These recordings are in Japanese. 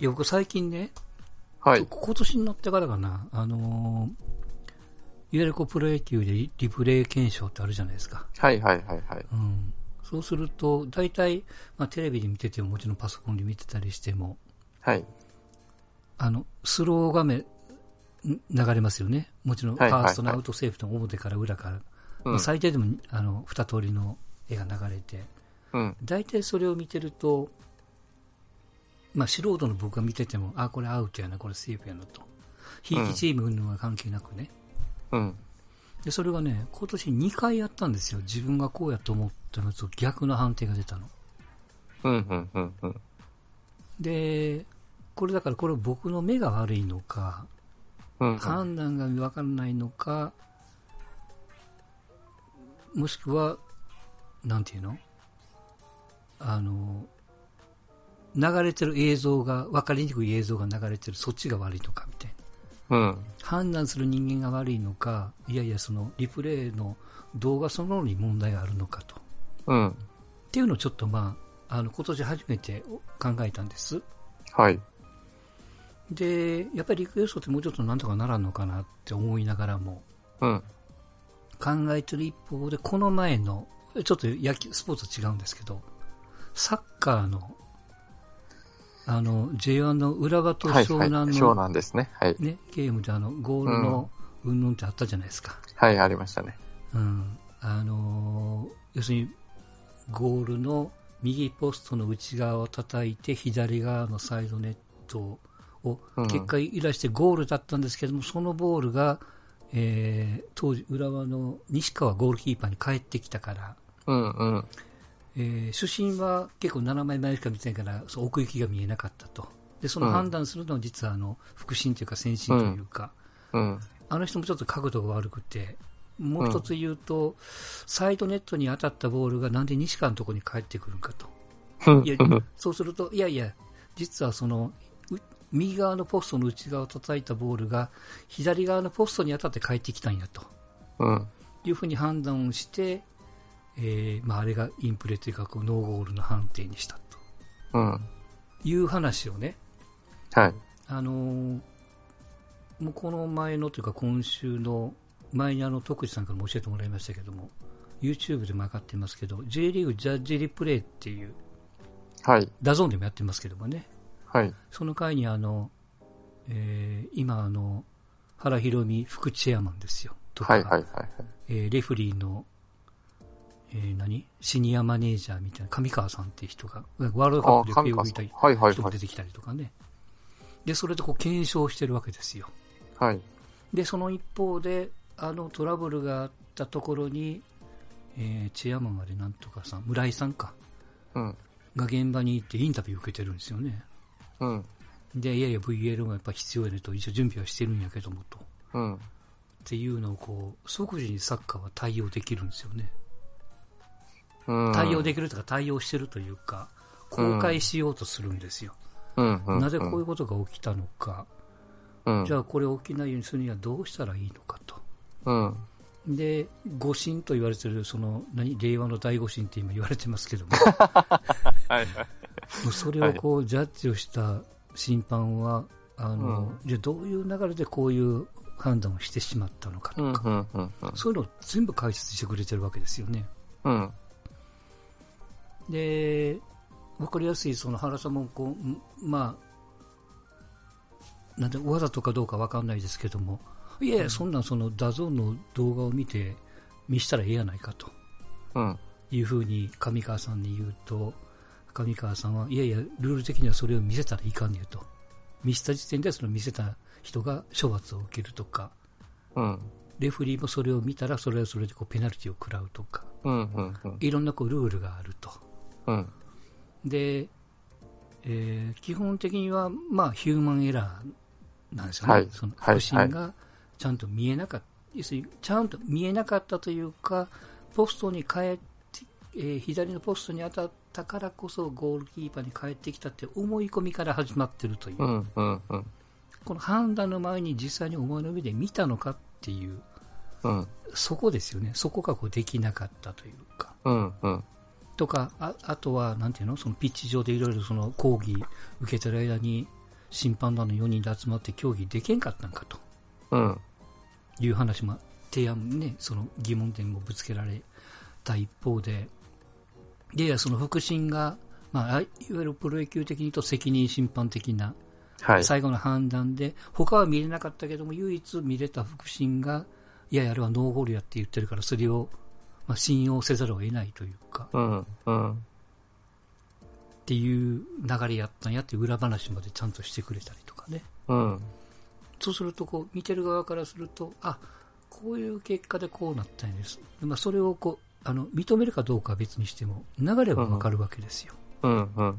いや、僕最近ね、はい。今年になってからかな、あのーいわゆるこうプロ野球でリリプレイ検証ってあるじゃないですか。はいはいはいはい。うん。そうすると、大体、まあテレビで見てても、もちろんパソコンで見てたりしても、はい。あの、スロー画面、ん流れますよね。もちろん、ファーストのアウトセーフの表から裏から、最低でも、あの、二通りの絵が流れて、うん。大体それを見てると、まあ素人の僕が見てても、あ、これアウトやな、これセーフやなと。ひいきチーム云々は関係なくね。うん。で、それがね、今年2回やったんですよ。自分がこうやと思ったのと逆の判定が出たの。うん。うん。うん。うん。で、これだからこれ僕の目が悪いのか、うん。判断がわからないのか、もしくは、なんていうの？あの、流れてる映像が、わかりにくい映像が流れてる、そっちが悪いのかみたいな。うん。判断する人間が悪いのか、いやいや、そのリプレイの動画そのものに問題があるのかと。うん。っていうのをちょっとまあ、あの、今年初めて考えたんです。はい。で、やっぱりリクエストってもうちょっとなんとかならんのかなって思いながらも、うん。考えてる一方で、この前の、ちょっと野球、スポーツは違うんですけど、サッカーの、あの、J1 の浦和とはいはい。湘南湘の、南ですね。はい。ね、ゲームであの、ゴールの云々ってあったじゃないですか。はい、ありましたね。うん。あのー要するに、ゴールの右ポストの内側を叩いて、左側のサイドネットを、うん結果いらしてゴールだったんですけども、そのボールが、えー当時、浦和の西川ゴールキーパーに帰ってきたから、うん。うん。えー主審は結構7枚前しか見てないから、そう奥行きが見えなかったと。で、その判断するのは実はあの、副審というか先審というか、うん。あの人もちょっと角度が悪くて、もう一つ言うと、サイドネットに当たったボールがなんで西川のところに帰ってくるかと。うんいや、そうすると、いやいや、実はその、う右側のポストの内側を叩いたボールが、左側のポストに当たって帰ってきたんやとうん。いうふうに判断をして、えーまあ、あれがインプレというかこうノーゴールの判定にしたうん。という話をね、はい。あのーもうこの前のというか今週の前にあの徳地さんからも教えてもらいましたけども YouTube でも上がってますけど J リーグジャッジリプレイっていうはい。 DAZN でもやってますけどもねはい。その回にあの、えー今あの原博美副チェアマンですよとか、はい。はい。はい。えーレフリーの、えー何？シニアマネージャーみたいな上川さんっていう人がワールドカップで笛を吹いたはい。はい。はい。人も出てきたりとかねでそれでこう検証してるわけですよはい。で、その一方で、あのトラブルがあったところに、えーチェアマンあれなんとかさん、村井さんか、うん。が現場に行ってインタビュー受けてるんですよね。うん。で、いやいや VL がやっぱ必要やねと、一応準備はしてるんやけどもと。うん。っていうのをこう、即時にサッカーは対応できるんですよね。うん。対応できるとか対応してるというか、公開しようとするんですよ。なぜこういうことが起きたのか、うん。じゃあこれ起きないようにするにはどうしたらいいのかと。うん。で、誤審と言われてる、その、何、令和の大誤審って今言われてますけども、はい。それをこう、ジャッジをした審判は、あの、うじゃあどういう流れでこういう判断をしてしまったのかうん。とか。そういうのを全部解説してくれてるわけですよね。うん。で、わかりやすい、その原さんもこう、んまあ、なんで、わざとかどうかわかんないですけども、いやいや、そんなんその DAZN の動画を見て、見したらええやないかと。うん。いうふうに上川さんに言うと、上川さんは、いやいや、ルール的にはそれを見せたらいかんねえと。見せた時点でその見せた人が処罰を受けるとか、うん。レフェリーもそれを見たらそれはそれでこうペナルティを食らうとか、うん。うん。うん。いろんなこうルールがあると。うん。で、えー基本的には、まあ、ヒューマンエラーなんですよね。はいそのはい腹心がちゃんと見えなかった、要するにちゃんと見えなかったというか、ポストに帰って、えー左のポストに当たったからこそゴールキーパーに帰ってきたって思い込みから始まってるという、うん。うん。うん。この判断の前に実際にお前の目で見たのかっていう、うん。そこですよね。そこがこうできなかったというか。うん。うん。とか、ああとは、なんていうの？そのピッチ上でいろいろその講義受けてる間に、審判団の4人で集まって協議できんかったんかとうん。いう話も、提案ね、その疑問点もぶつけられた一方で、で、いやその腹心が、まあ、あいわゆるプロ野球的に言うと責任審判的なはい。最後の判断で、他は見れなかったけども、唯一見れた腹心が、いやいや、あれはノーゴールやって言ってるから、それを、まあ、信用せざるを得ないというか、うん。うん。っていう流れやったんやっていう裏話までちゃんとしてくれたりとかね。うん。そうすると、こう、見てる側からすると、あ、こういう結果でこうなったんです。まあ、それをこう、あの、認めるかどうかは別にしても、流れはわかるわけですよ。うん。うん。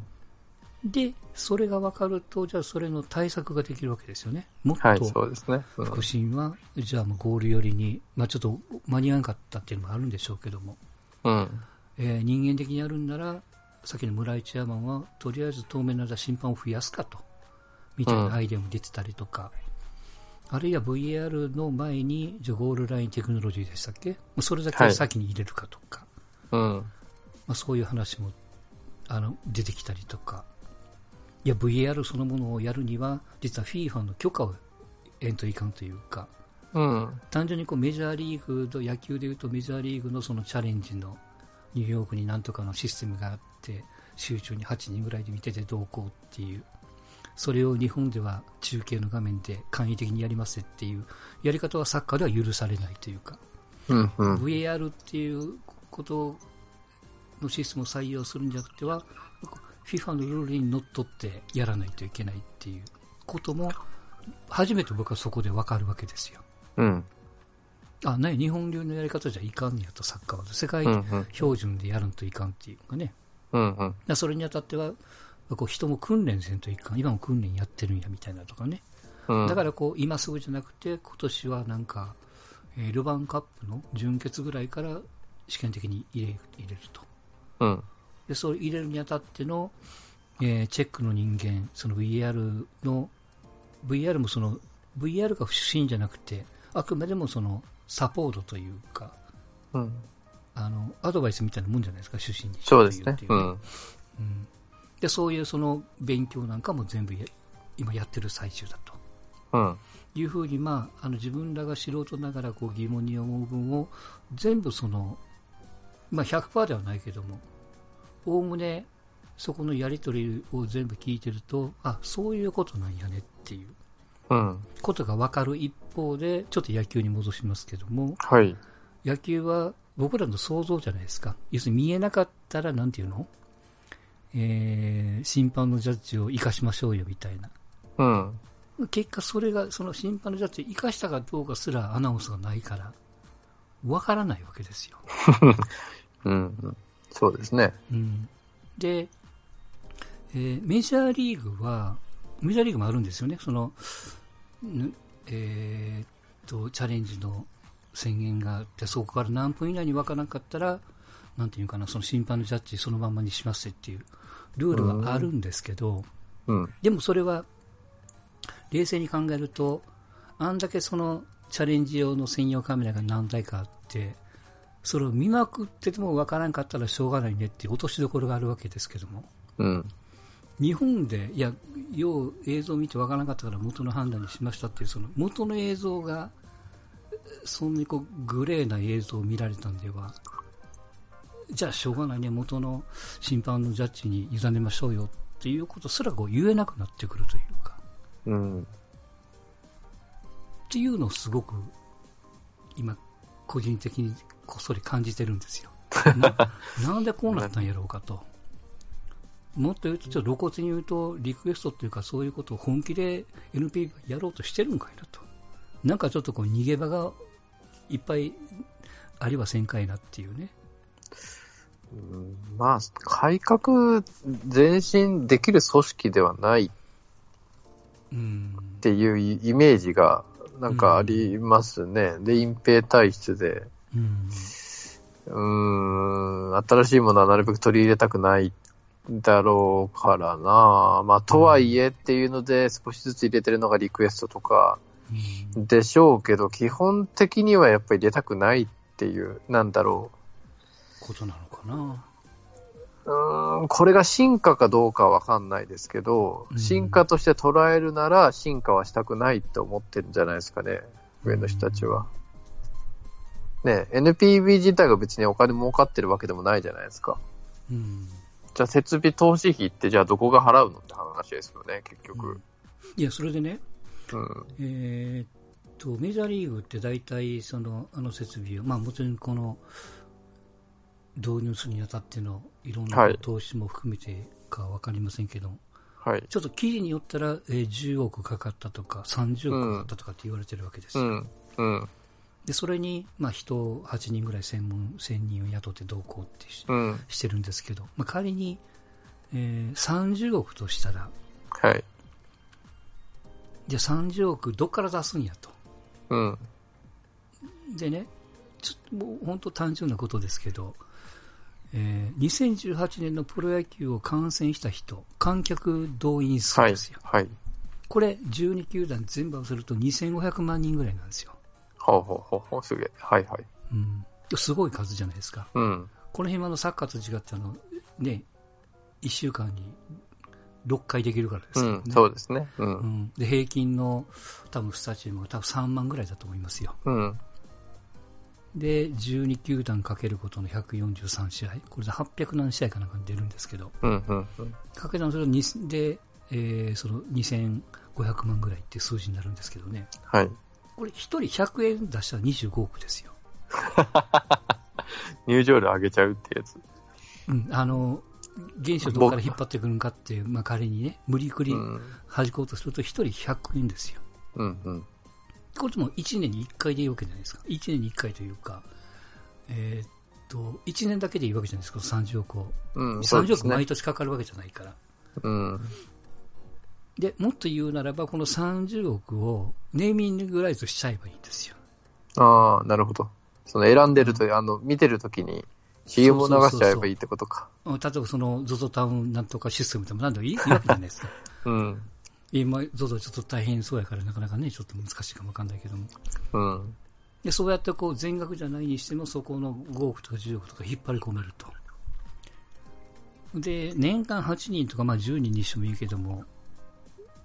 で、それがわかると、じゃあそれの対策ができるわけですよね。もっと、はい、そうですね。うん腹心は、じゃあもうゴール寄りに、まあちょっと間に合わなかったっていうのもあるんでしょうけども、うん。えー人間的にやるんなら、さっきの村井チェアマンは、とりあえず透明な審判を増やすかと、みたいなアイデアも出てたりとか、あるいは VAR の前に、じゃあゴールラインテクノロジーでしたっけ？もうそれだけ先に入れるかとか、うん。まあ、そういう話もあの出てきたりとか、いや、VAR そのものをやるには、実は FIFA の許可を得んといかんというか、うん。単純にこうメジャーリーグと野球でいうとメジャーリーグのそのチャレンジのニューヨークになんとかのシステムがあって集中に8人ぐらいで見ててどうこうっていうそれを日本では中継の画面で簡易的にやりますっていうやり方はサッカーでは許されないというかうん。うん。VAR っていうことのシステムを採用するんじゃなくては FIFA のルールにのっとってやらないといけないっていうことも初めて僕はそこで分かるわけですよ。うん。あ、ね、日本流のやり方じゃいかんねやと、サッカーは。世界。標準でやるんといかんっていうかね。うん。うん。だそれにあたっては、こう人も訓練せんといかん。今も訓練やってるんやみたいなとかね。うん。だからこう、今すぐじゃなくて、今年はなんか、えールヴァンカップの準決ぐらいから試験的に入れ入れると。うん。で、そう入れるにあたっての、えーチェックの人間、その VR の、VR もその、VR が不審じゃなくて、あくまでもその、サポートというか、うん。あの、アドバイスみたいなもんじゃないですか、出身に。そうですねってい。ううん。うんで、そういうその勉強なんかも全部や今やってる最中だと。うん。いうふうに、まあ、あの自分らが素人ながらこう疑問に思う分を全部その、まあ、100%ではないけども、おおむねそこのやり取りを全部聞いてると、あ、そういうことなんやねっていううん。ことが分かる一方で、ちょっと野球に戻しますけども、はい。野球は僕らの想像じゃないですか。要するに見えなかったら、なんていうの？えー、審判のジャッジを生かしましょうよみたいな。うん。結果それが、その審判のジャッジを生かしたかどうかすらアナウンスがないから、わからないわけですよ。うん。そうですね。うん。で、えーメジャーリーグは、メジャーリーグもあるんですよね。その、ぬえーっと、チャレンジの宣言があって、そこから何分以内に分からなかったら、なんていうかな、その審判のジャッジそのままにしますっていうルールはあるんですけど、うん。でもそれは、冷静に考えると、あんだけそのチャレンジ用の専用カメラが何台かあって、それを見まくってても分からんかったらしょうがないねっていう落としどころがあるわけですけども、うん。日本で、いや、よう映像を見て分からなかったから元の判断にしましたっていう、その元の映像が、そんなにこうグレーな映像を見られたんでは、じゃあしょうがないね、元の審判のジャッジに委ねましょうよっていうことすらこう言えなくなってくるというか、うん。っていうのをすごく今、個人的にこっそり感じてるんですよ。ななんでこうなったんやろうかと。もっと言うと、ちょっと露骨に言うと、リクエストっていうか、そういうことを本気で NP がやろうとしてるんかいなと。なんかちょっとこう逃げ場がいっぱいありはせんかいなっていうね。うんまあ、改革前進できる組織ではないっうん。ていうイメージがなんかありますね。で、隠蔽体質で、うん。うーん、新しいものはなるべく取り入れたくないだろうからな。まあ、とはいえっていうので少しずつ入れてるのがリクエストとかうんでしょうけど、基本的にはやっぱり入れたくないっていう、なんだろことなのかな。う。ん、これが進化かどうかはわかんないですけど、うん進化として捉えるなら進化はしたくないって思ってるんじゃないですかね、上の人たちは。ね、NPB 自体が別にお金儲かってるわけでもないじゃないですか。うん。じゃあ設備投資費ってじゃあどこが払うのって話ですよね、結局。いや、それでね、うん。えーっと、メジャーリーグって大体、その、あの設備を、まあもちろんこの、導入するにあたってのいろんはない投資も含めてかわかりませんけど、はい。ちょっと記事によったら、えー10億かかったとか、30億かかったとかって言われてるわけですよ。うん。うん。で、それに、まあ人を8人ぐらい専門、1000人を雇って同行ってし,、うん。てるんですけど、まあ仮に、えー30億としたら、はい。じゃあ30億どっから出すんやと。うん。でね、ちょっともう本当単純なことですけど、えー2018年のプロ野球を観戦した人、観客動員数はいですよ。。はい。これ、12球団全部合わせると2500万人ぐらいなんですよ。ほうほうほうほう、すげえ。はいはい。うん。すごい数じゃないですか。うん。この辺はあのサッカーと違ってあの、ね、1週間に6回できるからですよね。うん。そうですね。う。うんん。で、平均の多分スタジアムが多分3万ぐらいだと思いますよ。うん。で、12球団かけることの143試合。これで800何試合かなんかに出るんですけど、うん。うん。うんかけたのそれで、えーその2500万ぐらいっていう数字になるんですけどね。はい。これ1人100円出したら25億ですよ。入場料上げちゃうってやつ。うん。あの、原資をどこから引っ張ってくるんかっていう、まあ仮にね、無理くりうん。弾こうとすると1人100円ですよ。うん。うん。これでも1年に1回でいいわけじゃないですか。1年に1回というか、えーっと、1年だけでいいわけじゃないですか、30億を。うん。そう30ですね。億毎年かかるわけじゃないから。うん。で、もっと言うならば、この30億をネーミングライズしちゃえばいいんですよ。ああ、なるほど。その選んでると、あの、見てるときに CM を流しちゃえばいいってことか。例えばその ZOZO タウンなんとかシステムでも何でもいいいいわけじゃないですか。うん。今、ZOZO ちょっと大変そうやからなかなかね、ちょっと難しいかもわかんないけども。うん。で、そうやってこう全額じゃないにしても、そこの5億とか10億とか引っ張り込めると。で、年間8人とかまあ10人にしてもいいけども、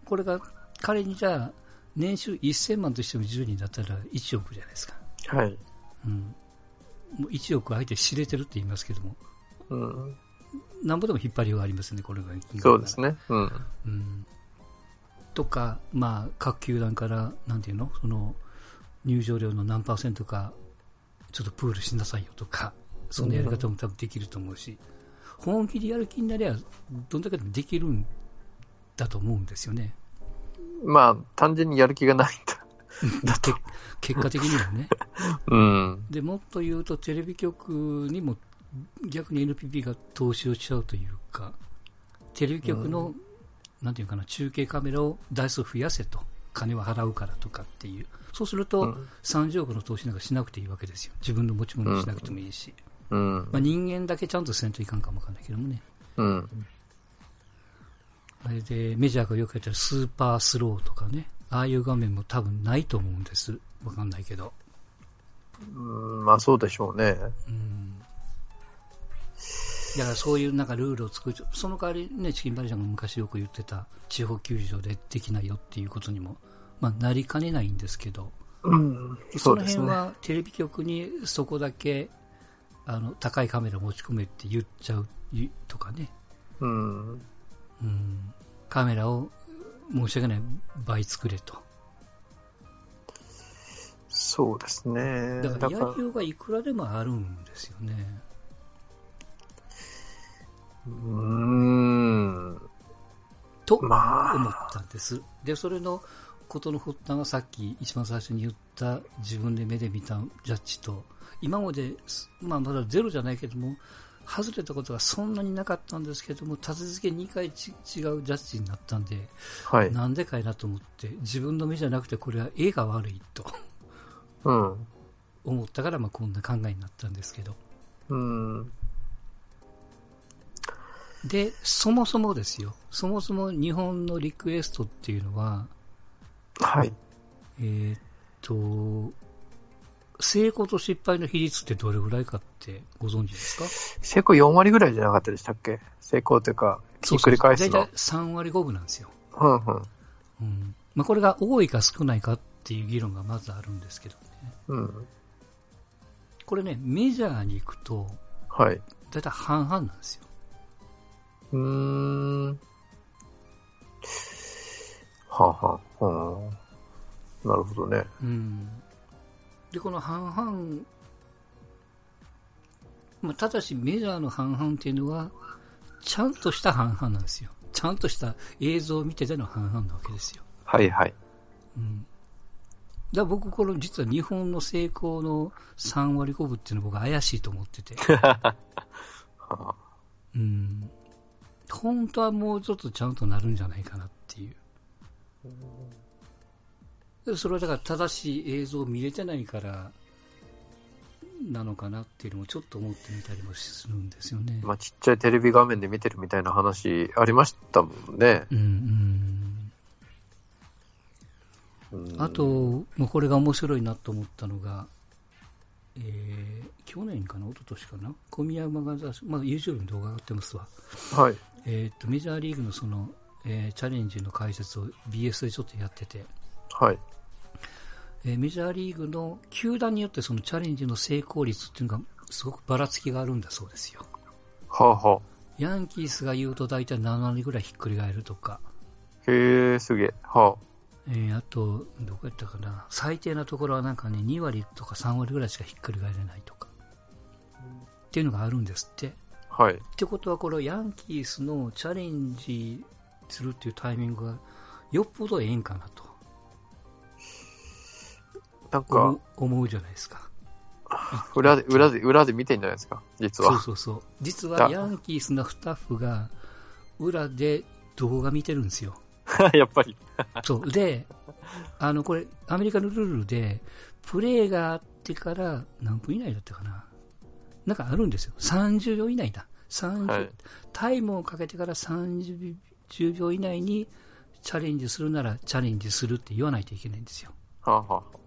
これが仮にじゃあ、年収1000万としても10人だったら1億じゃないですか。はい。うん。もう1億相手知れてるって言いますけども、うん。なんぼでも引っ張りはありますね、これが。そうです。ね。うん。うん。とか、まあ、各球団から、なんていうの？その、入場料の何パーセントか、ちょっとプールしなさいよとか、そんなやり方も多分できると思うし、本気でやる気になりゃ、どんだけでもできるんだと思うんですよね。まあ、単純にやる気がないんだ。け結果的にはね。うん。で、もっと言うと、テレビ局にも逆に NPP が投資をしちゃうというか、テレビ局の、なんていうかな、中継カメラを台数増やせと。金は払うからとかっていう。そうすると、うん30億の投資なんかしなくていいわけですよ。自分の持ち物にしなくてもいいし。うん。まあ、人間だけちゃんとせんといかんかもわかんないけどもね。うん。あれで、メジャーがよくやってるスーパースローとかね。ああいう画面も多分ないと思うんです。わかんないけど。うんまあ、そうでしょうね。うんだからそういうなんかルールを作る、その代わりね、チキンバレーちゃんが昔よく言ってた地方球場でできないよっていうことにも、まあなりかねないんですけど、うん。そね。辺はテレビ局にそこだけ、あの、高いカメラ持ち込めって言っちゃういとかね、うん。うん、カメラを申し訳ない倍作れと。そうですね。だからやりようがいくらでもあるんですよね。うーん。と、ま思っあ、たんです。で、それのことの発端がさっき一番最初に言った自分で目で見たジャッジと、今まで、まあまだゼロじゃないけども、外れたことがそんなになかったんですけども、立て付け2回ち違うジャッジになったんで、はい。なんでかいなと思って、自分の目じゃなくてこれは絵が悪いとうん。思ったから、まあこんな考えになったんですけど。うん。で、そもそもですよ。そもそも日本のリクエストっていうのは、はい。えーっと、成功と失敗の比率ってどれぐらいかってご存知ですか？成功4割ぐらいじゃなかったでしたっけ？成功というか、ひっくり返すの。大体3割5分なんですよ。うんうん。うん。まあ、これが多いか少ないかっていう議論がまずあるんですけどね。うん。これね、メジャーに行くと、はい。大体半々なんですよ。うーん。はあ、はあ、はあ。なるほどね。うん。で、この半々、まあ、ただしメジャーの半々っていうのは、ちゃんとした半々なんですよ。ちゃんとした映像を見てでの半々なわけですよ。はいはい。うん。だから僕、この実は日本の成功の3割5分っていうのは僕怪しいと思ってて。はあ、うん。本当はもうちょっとちゃんとなるんじゃないかなっていう。でそれはだから正しい映像を見れてないから、なのかなっていうのもちょっと思ってみたりもするんですよね。まあ、ちっちゃいテレビ画面で見てるみたいな話ありましたもんね。うんうん。うんあと、もうこれが面白いなと思ったのが、えー、去年かな、一昨年かな、小宮山がまあ、YouTube に動画上がってますわ。はい。えっ、と、メジャーリーグのその、えーチャレンジの解説を BS でちょっとやってて、はい。えーメジャーリーグの球団によってそのチャレンジの成功率っていうのがすごくばらつきがあるんだそうですよ。はあ、はヤンキースが言うと大体7割ぐらいひっくり返るとか、あ。へえ、すげえ。はえーあと、どこやったかな、最低なところはなんかね、2割とか3割ぐらいしかひっくり返れないとか、っていうのがあるんですって。あ。はい。ってことは、これヤンキースのチャレンジするっていうタイミングがよっぽどええんかなとなんか思う、じゃないですか。裏で、裏で、裏で見てんじゃないですか、実そうは。そうそう。実はだヤンキースのスタッフが裏で動画見てるんですよ。やっぱり。そう。で、あの、これ、アメリカのルールで、プレーがあってから何分以内だったかな。なんかあるんですよ。30秒以内だ。30、はい。タイムをかけてから30秒以内にチャレンジするならチャレンジするって言わないといけないんですよ。はあ、はあ。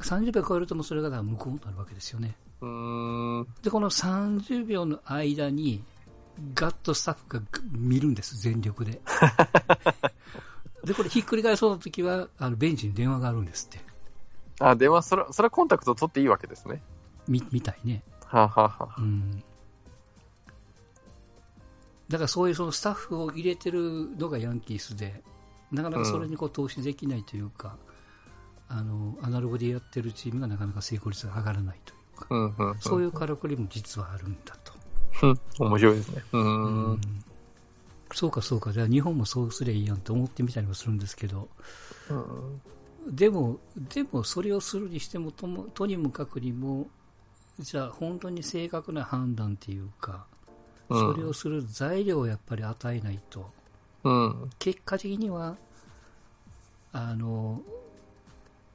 30秒超えるともうそれが無効になるわけですよね。で、この30秒の間に、ガッとスタッフが見るんです、全力で。で、これひっくり返そうな時は、あの、ベンチに電話があるんですって。あ、電話、それ、それはコンタクト取っていいわけですね。み、みたいね。はあ、はあ、はあ。うん。だからそういうそのスタッフを入れてるのがヤンキースで、なかなかそれにこう投資できないというか、あの、アナログでやってるチームがなかなか成功率が上がらないというか、うん、うん。そういうからくりも実はあるんだと。うん。面白いですね。うーん。うんそうかそうか、じゃあ日本もそうすりゃいいやんと思ってみたりもするんですけど、うんでも、でもそれをするにしてもとも、とにもかくにも、じゃあ本当に正確な判断っていうか、それをする材料をやっぱり与えないと、うん。結果的には、あの、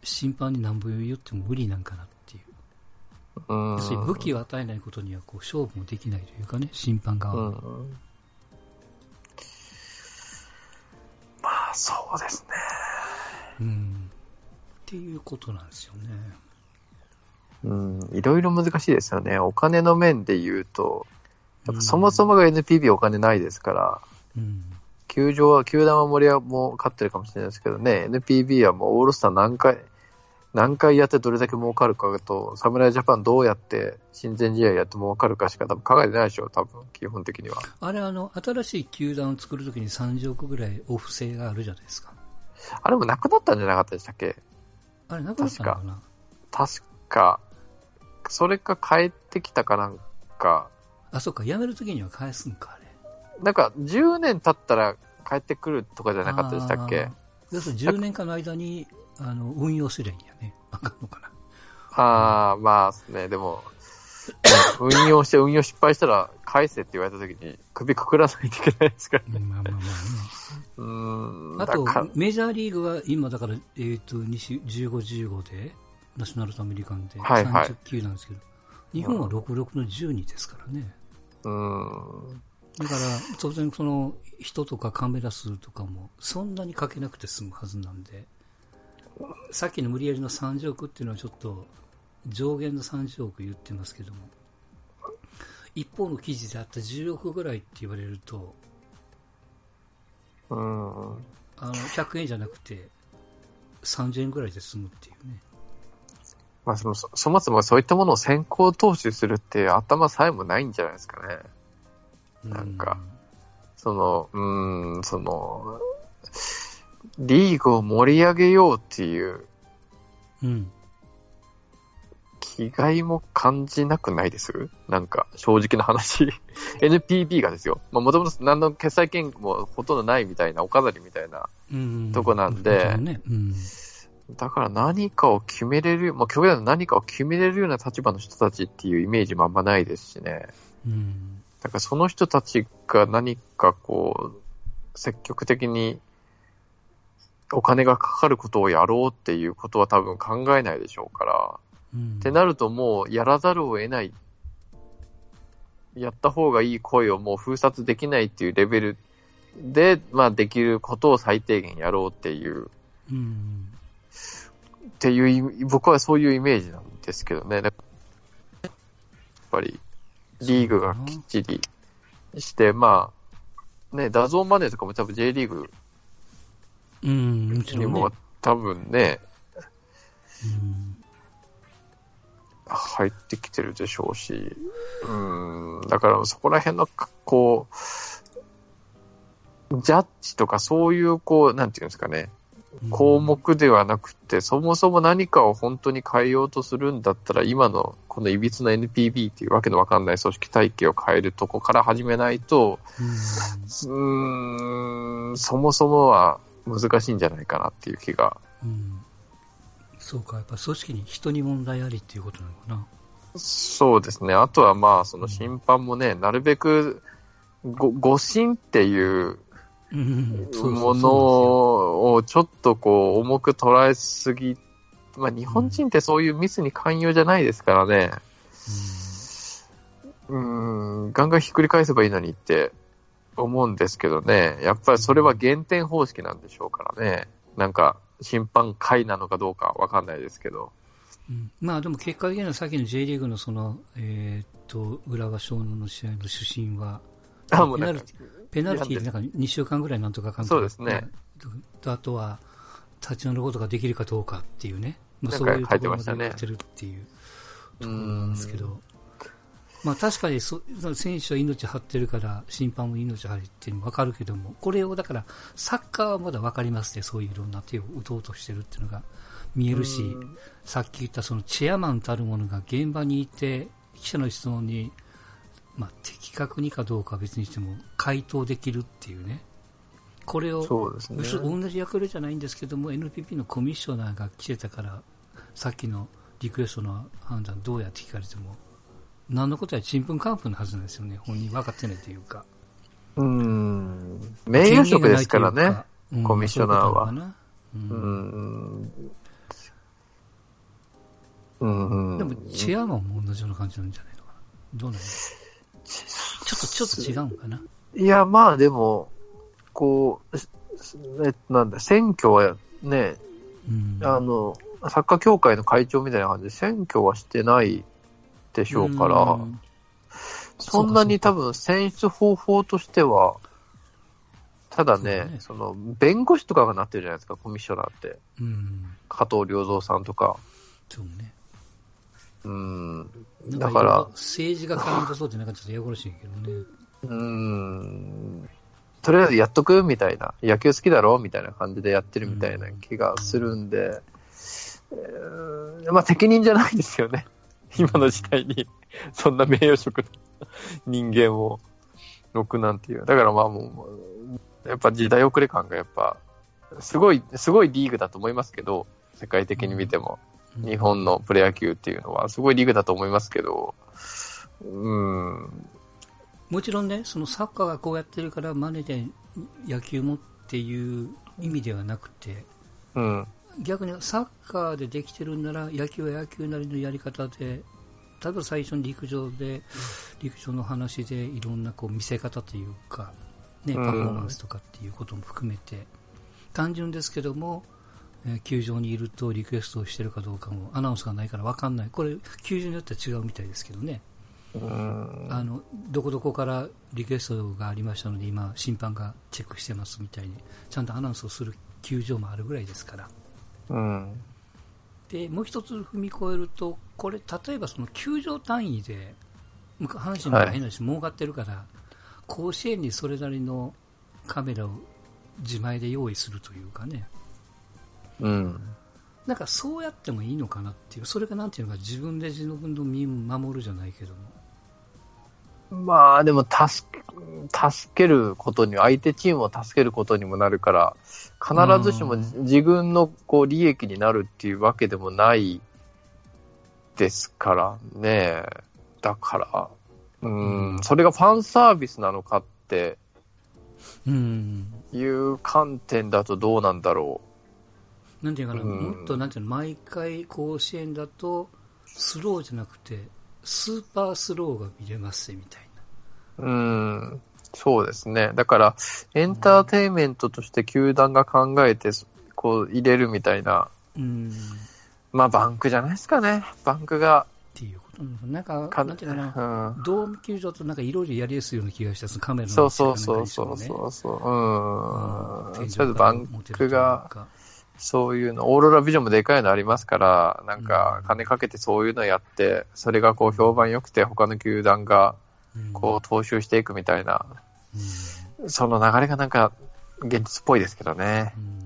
審判に何ぼ言っても無理なんかなっていう。うん。要するに武器を与えないことにはこう勝負もできないというかね、審判側は。うん。まあ、そうですね。うん。っていうことなんですよね。うん。いろいろ難しいですよね。お金の面で言うと、やっぱそもそも、もが NPB お金ないですから、うん。球場は、球団は盛り上もう勝ってるかもしれないですけどね、NPB はもうオールスター何回、何回やってどれだけ儲かるかと、侍ジャパンどうやって親善試合やって儲かるかしか多分考えてないでしょ、多分、基本的には。あれ、あの、新しい球団を作るときに30億ぐらいオフ制があるじゃないですか。あれもなくなったんじゃなかったでしたっけ？あれ、なくなったのかな？確か、それか帰ってきたかなんか、あ、そっか、辞めるときには返すんか、あれ。なんか10年経ったら帰ってくるとかじゃなかったでしたっけ？要するに10年間の間に、あの、運用すりゃいいんやね。わかんのかな。ああ、まあね、でも、運用して運用失敗したら返せって言われた時に首くくらないといけないですから。うんまあまあまあね。うーん。あとメジャーリーグは今だから、えっ、と、西15、15で、ナショナルとアメリカンではいはい30球なんですけど、日本は66の12ですからね。うーん。だから、当然その人とかカメラ数とかもそんなにかけなくて済むはずなんで、さっきの無理やりの30億っていうのはちょっと上限の30億言ってますけども、一方の記事であった10億ぐらいって言われると、うん。あの、100円じゃなくて、30円ぐらいで済むっていうね。まあそもそそもそもそういったものを先行投資するって頭さえもないんじゃないですかね。なんかその、うーん、その、リーグを盛り上げようっていううん。気概も感じなくないです？なんか、正直な話。NPB がですよ。まあ、もともと何の決済権もほとんどないみたいな、お飾りみたいな。うん。とこなんでそうね。うん。だから何かを決めれる、まあ、極端な何かを決めれるような立場の人たちっていうイメージもあんまないですしね。うん。だからその人たちが何かこう、積極的にお金がかかることをやろうっていうことは多分考えないでしょうから。うん。ってなるともうやらざるを得ない。やった方がいい声をもう封殺できないっていうレベルで、まあできることを最低限やろうっていう、うん。っていうい、僕はそういうイメージなんですけどね。だやっぱり、リーグがきっちりして、まあ、ね、 DAZN マネーとかも多分 J リーグうん。もちろんね。多分ね、うん。入ってきてるでしょうし、うん、だからそこら辺の、こう、ジャッジとかそういう、こう、なんていうんですかね、項目ではなくて、そもそも何かを本当に変えようとするんだったら、今のこのいびつな NPB っていうわけのわかんない組織体系を変えるとこから始めないと、うん、そもそもは難しいんじゃないかなっていう気が。うん。そうか、やっぱ組織に人に問題ありっていうことなのかな。そうですね。あとはまあ、その審判もね、なるべく、ご、誤審っていうものそをちょっとこう重く捉えすぎ、まあ日本人ってそういうミスに寛容じゃないですからね。うーん、ガンガンひっくり返せばいいのにって思うんですけどね。やっぱりそれは減点方式なんでしょうからね。なんか審判会なのかどうかわかんないですけど。ううんまあでも結果的にはさっきの J リーグのその、えーっと、浦和湘南の試合の主審は、あ、もうなんか、ペナルティなんか2週間ぐらいなんとかかんそうですねとあとは、立ち直ることができるかどうかっていうね。まあそういうところまでやってるっていうところなんですけど。まあ確かにそ選手は命張ってるから審判も命張るっていうのもわかるけども、これをだからサッカーはまだわかりますね。そういういろんな手を打とうとしてるっていうのが見えるし、うんさっき言ったそのチェアマンたるものが現場にいて、記者の質問に、まあ、的確にかどうかは別にしても回答できるっていうね。これを、そうですね。別に同じ役割じゃないんですけども、NPP のコミッショナーが来てたから、さっきのリクエストの判断どうやって聞かれても、何のことやちんぷんかんぷんのはずなんですよね。本人分かってないというか。うん。名誉職ですからね。うんコミッショナーはそうんん。うん。でも、チェアマンも同じような感じなんじゃないのかな。どうなのちょっと、ちょっと違うんかな。いや、まあでも、こう、しえなんだ、選挙はね、うん。あの、サッカー協会の会長みたいな感じで選挙はしてないでしょうから、うんそんなに多分選出方法としては、ただねね、その、弁護士とかがなってるじゃないですか、コミッショナーって。うん。加藤良三さんとか。そうね。うん。だから政治が絡んだそうってなんかちょっとややこしいけどね。うん。とりあえずやっとくみたいな。野球好きだろみたいな感じでやってるみたいな気がするんで、えーまあ責任じゃないですよね。今の時代に、そんな名誉職の人間を置くなんていう。だからまあもう、やっぱ時代遅れ感がやっぱ、すごい、すごいリーグだと思いますけど、世界的に見ても。うん日本のプロ野球っていうのはすごいリーグだと思いますけど、うん、もちろんね、そのサッカーがこうやってるから、マネで野球もっていう意味ではなくて、うん、逆にサッカーでできてるんなら、野球は野球なりのやり方で、例えば最初に陸上で、陸上の話でいろんなこう見せ方というか、ね、パうんフォーマンスとかっていうことも含めて、単純ですけども、えー球場にいるとリクエストをしてるかどうかもアナウンスがないから分かんない。これ、球場によっては違うみたいですけどね。うん。あの、どこどこからリクエストがありましたので、今、審判がチェックしてますみたいに、ちゃんとアナウンスをする球場もあるぐらいですから。うん。で、もう一つ踏み越えると、これ、例えばその球場単位で、阪神が変なし儲かってるから、甲子園にそれなりのカメラを自前で用意するというかね、うん。なんかそうやってもいいのかなっていう、それがなんていうのか、自分で自分の身を守るじゃないけども。まあ、でも、助け、助けることに、相手チームを助けることにもなるから、必ずしもうん自分のこう利益になるっていうわけでもないですからね。だから、うん、それがファンサービスなのかってうん。いう観点だとどうなんだろなんていうかな、うんもっとなんていうの、毎回甲子園だと、スローじゃなくて、スーパースローが見れますみたいな。う。うん、そうですね。だから、エンターテインメントとして球団が考えて、こう入れるみたいな、うん。まあバンクじゃないですかね。バンクが、っていうことなんか、かなんていうかな、うん。ドーム球場となんかいろいろやりやすいような気がした、カメラのそうそうそうそうそうそう。ううんん。ちょっとバンクが、かそういうの、オーロラビジョンもでかいのありますから、なんか金かけてそういうのやって、それがこう評判良くて他の球団がこう踏襲していくみたいな、うんその流れがなんか現実っぽいですけどね。うん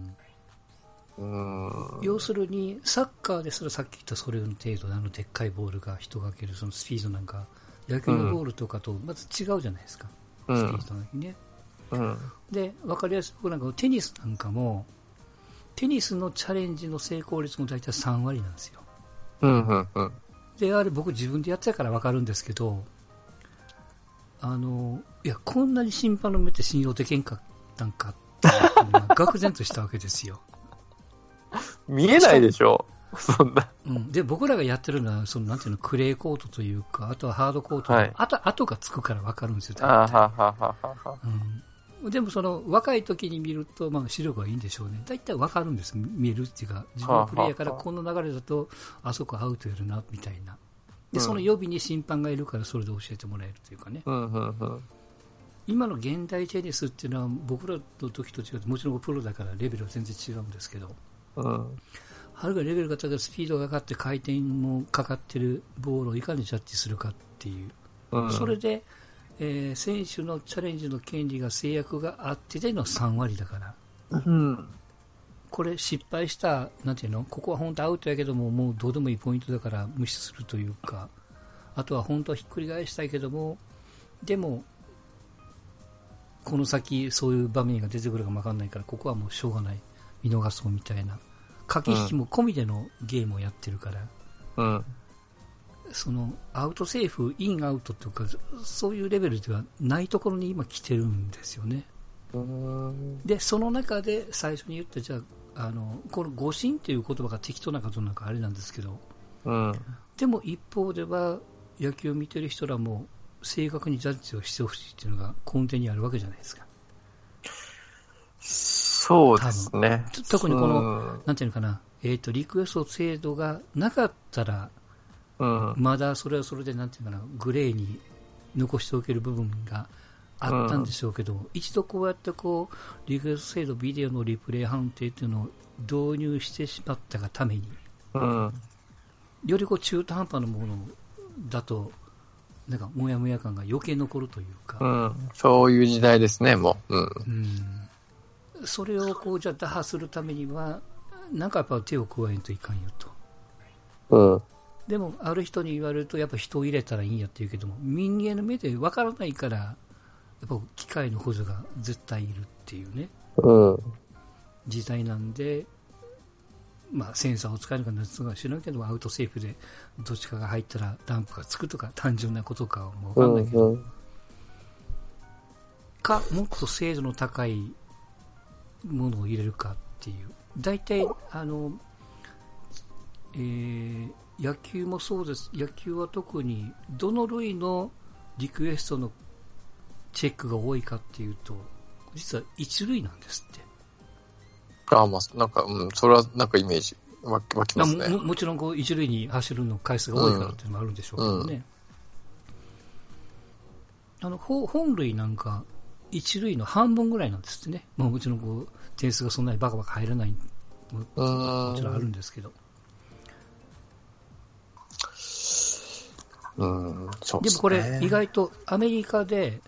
うん。要するに、サッカーですらさっき言ったそれの程度であのでっかいボールが人がけるそのスピードなんか、野球のボールとかとまず違うじゃないですか、うんスピードのね。うん。で、わかりやすくなんかテニスなんかも、テニスのチャレンジの成功率も大体3割なんですよ。うん。うん。うん。で、あれ僕自分でやってたからわかるんですけど、あの、いや、こんなに審判の目って信用できんかったんかって 愕然としたわけですよ。見えないでしょ？そんな。うん、で、僕らがやってるのは、その、なんていうの、クレーコートというか、あとはハードコート、はいあと、後がつくからわかるんですよ、あははははは。うん。でも、その、若い時に見ると、まあ、視力はいいんでしょうね。大体わかるんです、見えるっていうか、自分のプレイヤーからこの流れだと、あそこアウトやるな、みたいな。で、うんその予備に審判がいるから、それで教えてもらえるというかね。うん。うん。うん。今の現代テニスっていうのは、僕らの時と違って、もちろんプロだからレベルは全然違うんですけど、うん。はるかレベルが高いスピードが上がって回転もかかってるボールをいかにジャッジするかっていう、うん。それで、えー選手のチャレンジの権利が制約があってでの3割だから、うん。これ失敗した、なんていうの、ここは本当アウトやけども、もうどうでもいいポイントだから無視するというか、あとは本当はひっくり返したいけども、でも、この先そういう場面が出てくるかもわかんないから、ここはもうしょうがない、見逃そうみたいな、駆け引きも込みでのゲームをやってるから、うん。そのアウトセーフ、インアウトとか、そういうレベルではないところに今来てるんですよね。うん。で、その中で最初に言った、じゃあ、あの、この誤審という言葉が適当なかどうなのかあれなんですけど、うん。でも一方では、野球を見てる人らも正確にジャッジをしてほしいっていうのが根底にあるわけじゃないですか。そうですね。特にこの、の、なんていうのかな、えっ、と、リクエスト制度がなかったら、うん。まだそれはそれで、なんていうかな、グレーに残しておける部分があったんでしょうけど、一度こうやってこう、リクエスト制度、ビデオのリプレイ判定っていうのを導入してしまったがために、うん。よりこう中途半端なものだと、なんか、もやもや感が余計残るというか、うん。そういう時代ですね、もう。うん。うん、それをこう、じゃあ打破するためには、なんかやっぱ手を加えんといかんよと。うん。でも、ある人に言われると、やっぱ人を入れたらいいんやって言うけども、人間の目でわからないから、やっぱ機械の補助が絶対いるっていうね、うん。時代なんで、まあ、センサーを使えるかなんつうか知らんけど、アウトセーフでどっちかが入ったらダンプがつくとか、単純なことかはもうわかんないけど、うん。か、もっと精度の高いものを入れるかっていう。大体、あの、えー野球もそうです。野球は特に、どの類のリクエストのチェックが多いかっていうと、実は一類なんですって。ああ、まあ、なんか、うん、それはなんかイメージ湧きますね。ももちろんこう一塁に走るの回数が多いからっていうのもあるんでしょうけどね。うん、あの、本塁なんか、一塁の半分ぐらいなんですってね。まあもちろんこう、点数がそんなにバカバカ入らないももちろんあるんですけど。うん、そうで、ね、もこれ意外とアメリカで、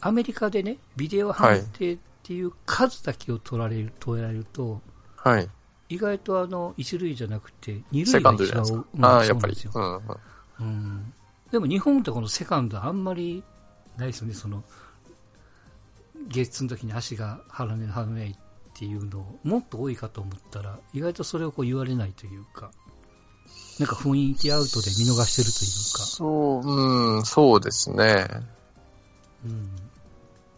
アメリカでね、ビデオ判定っていう数だけを取られる、取られると、はい。意外とあの、一塁じゃなくて、二塁が一番多い。ああ、やっぱり。うん、うん。でも日本ってこのセカンドあんまりないですよね、その、ゲッツの時に足が腹ね、腹ねいっていうのを、もっと多いかと思ったら、意外とそれをこう言われないというか、なんか雰囲気アウトで見逃してるというか。そう、うん、そうですね。うん。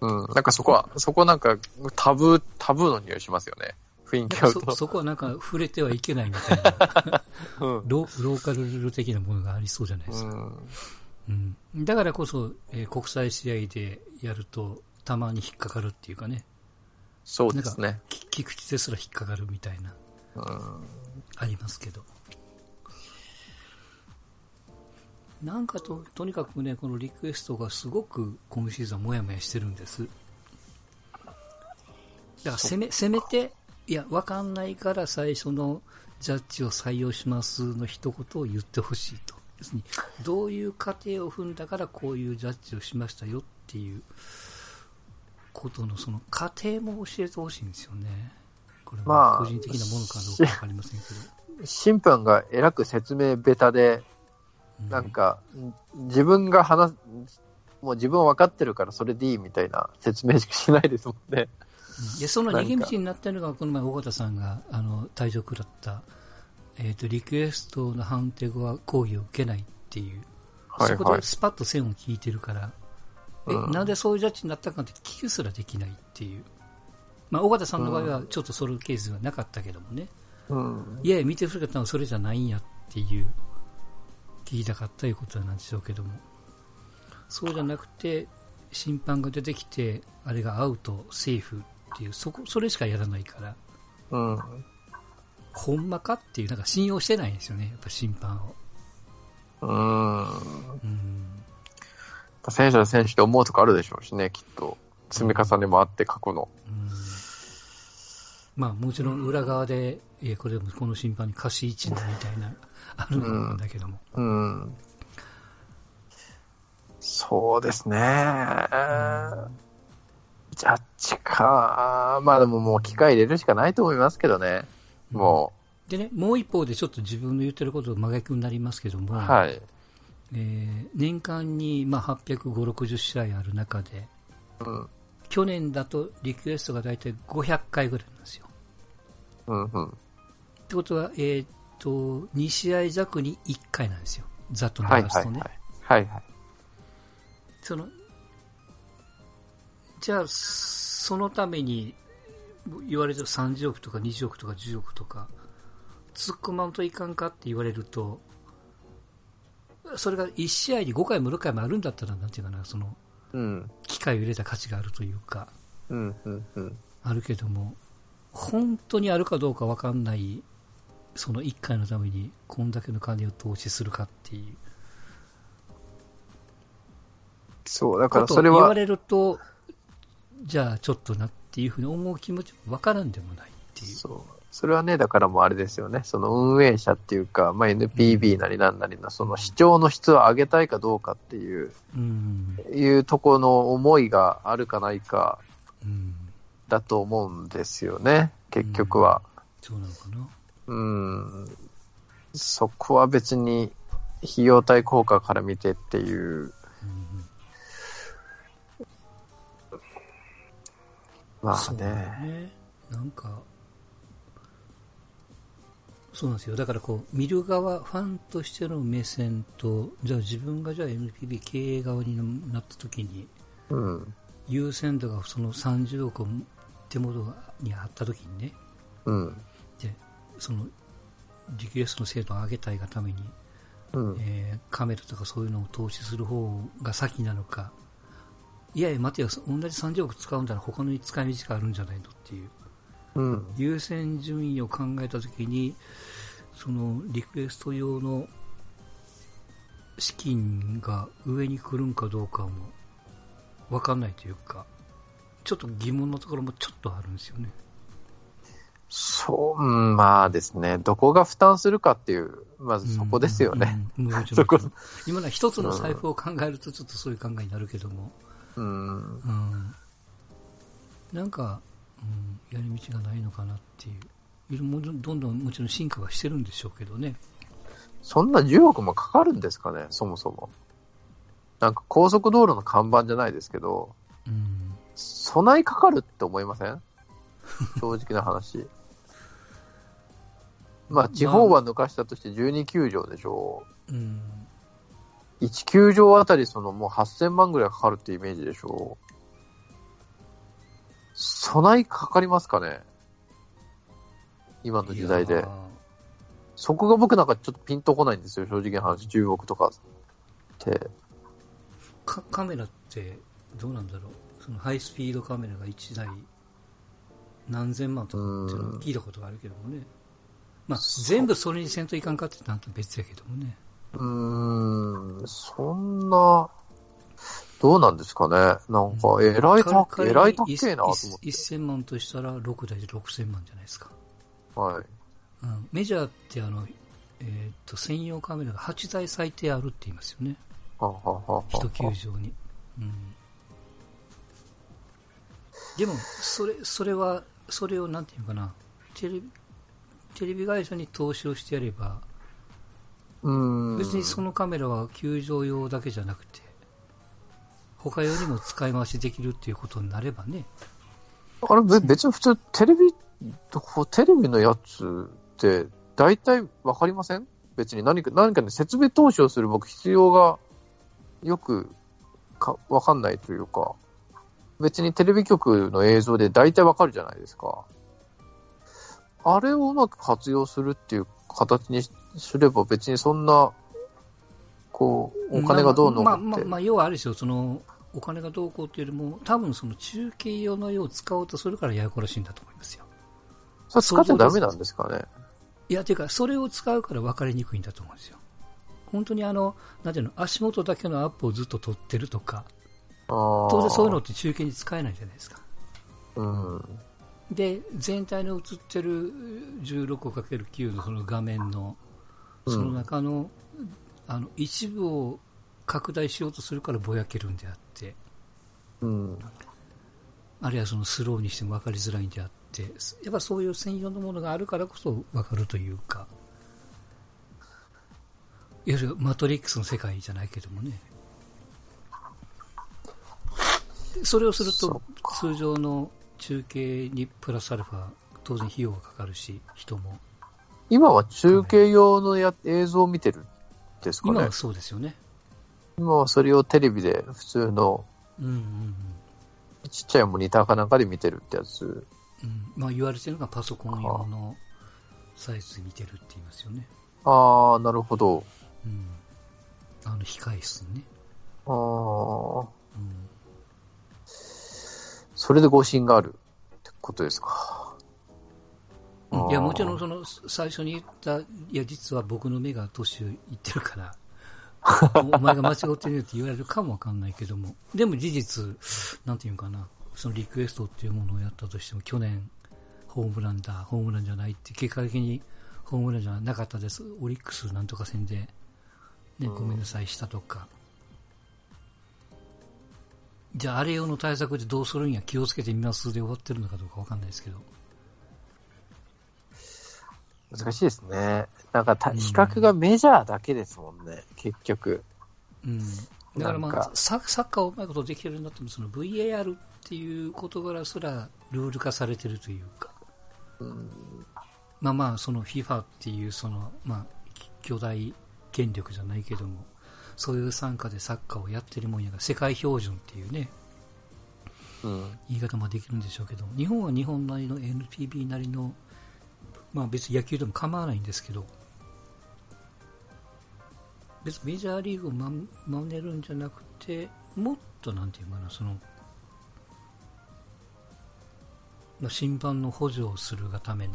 うん、なんかそこは、そこなんかタブー、タブーの匂いしますよね。雰囲気アウト。そそこはなんか触れてはいけないみたいな、うん、ロ、ローカルルール的なものがありそうじゃないですか。うん、うん、だからこそ、えー、国際試合でやると、たまに引っかかるっていうかね。そうですね。菊池ですら引っかかるみたいな、うん、ありますけど。なんかと、とにかくね、このリクエストがすごく今シーズンもやもやしてるんです。だからせめ、せめて、いや、わかんないから最初のジャッジを採用しますの一言を言ってほしいと。要するに、どういう過程を踏んだからこういうジャッジをしましたよっていうことのその過程も教えてほしいんですよね。これは個人的なものかどうかわかりませんけど。審判がえらく説明ベタで、なんか、自分が話す、もう自分は分かってるからそれでいいみたいな説明しかしないですもんね。で、その逃げ道になってるのが、この前、尾形さんが、あの、退場食らった、えっ、ー、と、リクエストの判定後は抗議を受けないっていう、はいはい、そこでスパッと線を引いてるから、え、うん、なんでそういうジャッジになったかって聞きすらできないっていう。まあ、尾形さんの場合は、ちょっとそのケースはなかったけどもね。うん、いやいや、見てる方はそれじゃないんやっていう聞きたかったということなんでしょうけども。そうじゃなくて、審判が出てきて、あれがアウト、セーフっていう、そこ、それしかやらないから。うん。ほんまかっていう、なんか信用してないんですよね、やっぱ審判を。うん。うん。選手は選手って思うとこあるでしょうしね、きっと。積み重ねもあって、過去の。うん。まあ、もちろん裏側で、えこれもこの審判に貸し一年みたいな、あるんだけども。うん。うん、そうですね。うんジャッジか。まあでももう機械入れるしかないと思いますけどね。もう。でね、もう一方でちょっと自分の言ってること真逆になりますけども、はい。えー、年間にまあ850、60試合ある中で、うん、去年だとリクエストが大体500回ぐらいなんですよ。うんうん。ってことは、えっ、ー、と、2試合弱に1回なんですよ。ざっと流すとね。はいはい、はい、はい。その、じゃあ、そのために言われてる30億とか20億とか10億とか、突っ込まんといかんかって言われると、それが1試合に5回も6回もあるんだったら、なんていうかな、その、うん、機械を入れた価値があるというか、うんうんうん、あるけども、本当にあるかどうか分かんない、その1回のためにこんだけの金を投資するかっていう。そう、だからそれは。言われると、じゃあちょっとなっていうふうに思う気持ちもわからんでもないっていう。そう。それはね、だからもうあれですよね。その運営者っていうか、まあ、NPB なりなんなりの、その視聴の質を上げたいかどうかっていう、うん、いうところの思いがあるかないか、だと思うんですよね、結局は。そうなのかな。うん。そこは別に、費用対効果から見てっていうまあね。ねなんか、そうなんですよ。だからこう、見る側、ファンとしての目線と、じゃあ自分がじゃあ NPB 経営側になった時に、うん、優先度がその30億手元にあった時にね、うん、で、その、リクエストの精度を上げたいがために、うん、えー、カメラとかそういうのを投資する方が先なのか、いやいや、待てよ、同じ30億使うんだら他の使い道があるんじゃないのっていう。うん。優先順位を考えたときに、そのリクエスト用の資金が上に来るんかどうかもわかんないというか、ちょっと疑問のところもちょっとあるんですよね。そう、うんまあですね。どこが負担するかっていう、まずそこですよね。うん。今のは一つの財布を考えるとちょっとそういう考えになるけども、うん。うん。なんか、うん、やり道がないのかなっていう。どんどんもちろん進化はしてるんでしょうけどね。そんな10億もかかるんですかね、そもそも。なんか高速道路の看板じゃないですけど、うん。備えかかるって思いません？正直な話。まあ、地方は抜かしたとして12球場でしょうん。う。1球場あたりそのもう8000万ぐらいかかるってイメージでしょう。備えかかりますかね今の時代で。そこが僕なんかちょっとピンとこないんですよ、正直な話。10億とかって。かカメラってどうなんだろうそのハイスピードカメラが1台何千万とかって聞いたことがあるけどもね。まあ、全部それにせんといかんかってなんと別やけどもね。うーん、そんな、どうなんですかね。なんか、えらいえらいたっけえなと思っ1000万としたら6台で6000万じゃないですか。て。はい。うん、メジャーってあの、えーっと、専用カメラが8台最低あるって言いますよね。はははは一球場に。うん。でも、それ、それは、それをなんていうのかな、テレビ、テレビ会社に投資をしてやれば、うーん。別にそのカメラは球場用だけじゃなくて、他よりも使い回しできるっていうことになればね。あれ、べ別に普通、テレビ、テレビのやつって、大体わかりません？別に何か、何かね、設備投資をする僕必要がよくかわかんないというか、別にテレビ局の映像で大体わかるじゃないですか。あれをうまく活用するっていう形にすれば別にそんな、こう、お金がどうのまあ、ってまあ、まあ、要はあれですよ、その、お金がどうこうっていうよりも、多分その中継用の用を使おうとするからややこらしいんだと思いますよ。それ使っちゃダメなんですかね。いや、ていうか、それを使うから分かりにくいんだと思うんですよ。本当にあの、なんていうの、足元だけのアップをずっと撮ってるとか、当当然そういうのって中継に使えないじゃないですか。うん。で、全体の映ってる 16×9 のその画面の、その中の、あの、一部を拡大しようとするからぼやけるんであって、うん。あるいはそのスローにしても分かりづらいんであって、やっぱそういう専用のものがあるからこそ分かるというか、いわゆるマトリックスの世界じゃないけどもね。それをするそと通常の中継にプラスアルファ当然費用がかかるし人も。今は中継用のや映像を見てるんですかね？今はそうですよね。今はそれをテレビで普通のうんうんうん。ちっちゃいモニターかなんかで見てるってやつ。うん。まあ言われてるのがパソコン用のサイズで見てるって言いますよね。ああ、なるほど。うん。あの控え室にねそれで誤信があるってことですか？うんいや、もちろん、その、最初に言った、いや、実は僕の目が年をいってるから、お前が間違ってるよって言われるかもわかんないけども、でも事実、なんていうのかな、そのリクエストっていうものをやったとしても、去年、ホームランだ、ホームランじゃないって、結果的にホームランじゃなかったです。オリックスなんとか戦で、ね、ごめんなさいしたとか。じゃあ、あれ用の対策でどうするんや、気をつけてみますで終わってるのかどうかわかんないですけど。難しいですね。なんかたうん比較がメジャーだけですもんね、結局。うん、だからまあサ、サッカーをうまいことできてるんだっても、その VAR っていう事柄すらルール化されてるというか、うん、まあまあ、その FIFA っていうその、まあ、巨大権力じゃないけども、そういう参加でサッカーをやってるもんやが、世界標準っていうね、うん、言い方もできるんでしょうけど、日本は日本なりの NPB なりの、まあ別に野球でも構わないんですけど、別にメジャーリーグをま真似るんじゃなくて、もっとなんていうかな、その、まあ審判の補助をするがための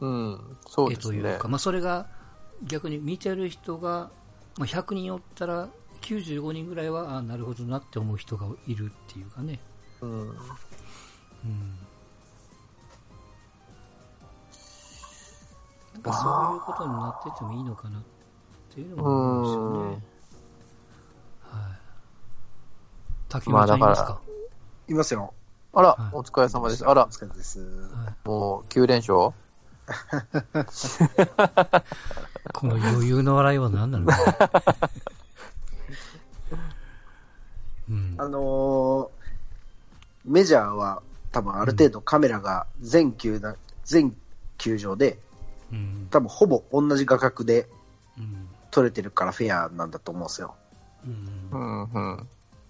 うん。そう絵ですねというか、。まあ、それが逆に見てる人が、まあ、100人おったら95人ぐらいはあなるほどなって思う人がいるっていうかね、うん。うん、なんかそういうことになっててもいいのかなっていうのも思うんですよね。はい。竹村ちゃんいますか、いますよ。あら、はいお疲れ様です。あらお、疲れ様です。はい、もう9連勝？この余裕の笑いは何なの？うん。あのーメジャーは多分ある程度カメラが全球な、全球場でうん。多分ほぼ同じ画角でうん。撮れてるからフェアなんだと思うんですよ。うん。うん、う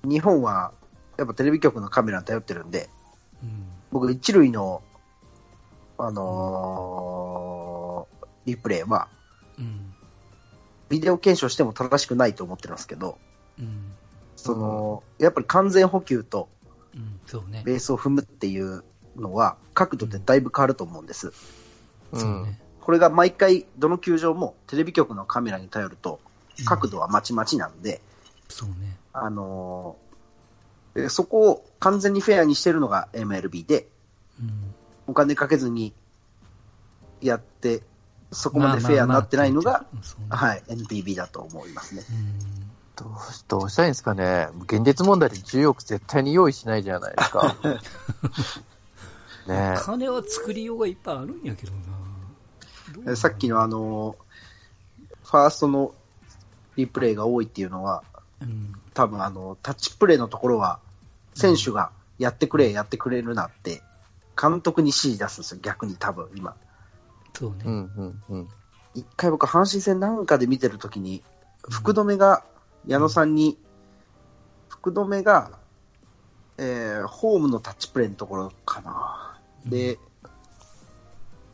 ん。日本はやっぱテレビ局のカメラに頼ってるんで、うん。僕一塁の、あのーリプレイはうん。ビデオ検証しても正しくないと思ってるんですけど、うんその、やっぱり完全補給とベースを踏むっていうのは角度でだいぶ変わると思うんです。そうねこれが毎回どの球場もテレビ局のカメラに頼ると角度はまちまちなんで、そうね。あのーでそこを完全にフェアにしてるのが MLB で、うんお金かけずにやって、そこまでフェアになってないのが、まあまあまあはい、NPB だと思いますね。うんどうし、どうしたらいいんですかね。現実問題で10億絶対に用意しないじゃないですか。ね金は作りようがいっぱいあるんやけどなどさっきのあのーファーストのリプレイが多いっていうのは、うん多分あの、タッチプレイのところは、選手がやってくれ、やってくれるなって、監督に指示出すんですよ、逆に多分今。そうね、うん、うん、うん。一回僕、阪神戦なんかで見てるときに、福留が、矢野さんに、福留が、えー、ホームのタッチプレイのところかな。で、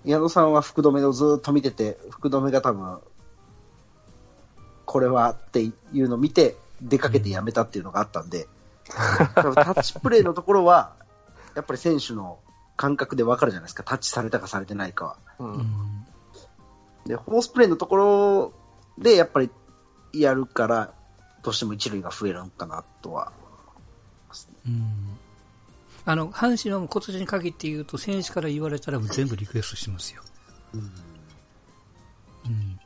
矢野さんは福留をずっと見てて、福留が多分、これはっていうのを見て、出かけてやめたっていうのがあったんで、多分タッチプレイのところは、やっぱり選手の感覚で分かるじゃないですか、タッチされたかされてないかは。ううん。んで、ホースプレーのところでやっぱりやるから、どうしても一塁が増えるのかなとは。うん。あの阪神は今年に限って言うと選手から言われたら全部リクエストしますよ、うん、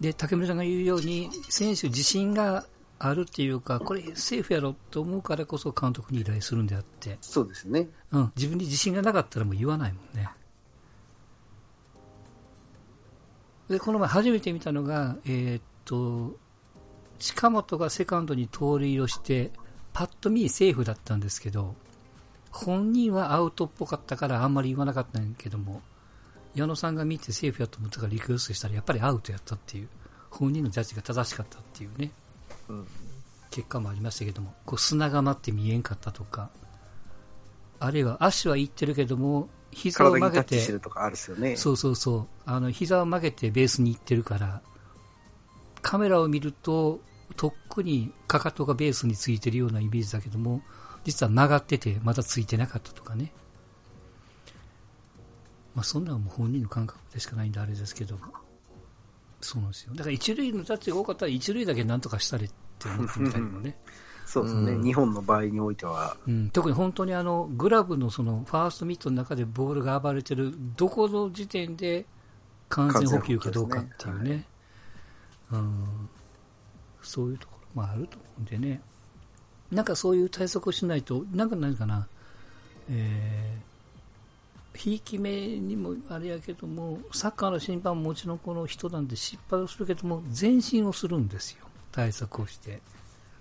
で竹村さんが言うように選手自信があるっていうかこれセーフやろと思うからこそ監督に依頼するんであって、そうですね。うん、自分に自信がなかったらもう言わないもんね。でこの前初めて見たのが、えーっと近本がセカンドに盗塁をしてパッと見セーフだったんですけど本人はアウトっぽかったからあんまり言わなかったんやけども矢野さんが見てセーフやと思ったからリクエストしたらやっぱりアウトやったっていう本人のジャッジが正しかったっていうね、うん結果もありましたけどもこう砂が待って見えんかったとかあるいは足は行ってるけども膝を曲げて。そうそうそう。あの、膝を曲げてベースに行ってるから、カメラを見ると、とっくにかかとがベースについてるようなイメージだけども、実は曲がってて、まだついてなかったとかね。まあ、そんなのもう本人の感覚でしかないんであれですけども。そうなんですよ。だから一塁のタッチが多かったら一塁だけなんとかしたれって思ってみたりもね。そうですね、うん。日本の場合においては。うん、特に本当にあのグラブのそのファーストミットの中でボールが暴れてるどこの時点で完全補給かどうかっていうね。うん、そういうところもあると思うんでね。なんかそういう対策をしないとなんか何かな。えーひいき目にもあれやけどもサッカーの審判ももちろんこの人なんで失敗をするけども前進をするんですよ。対策をして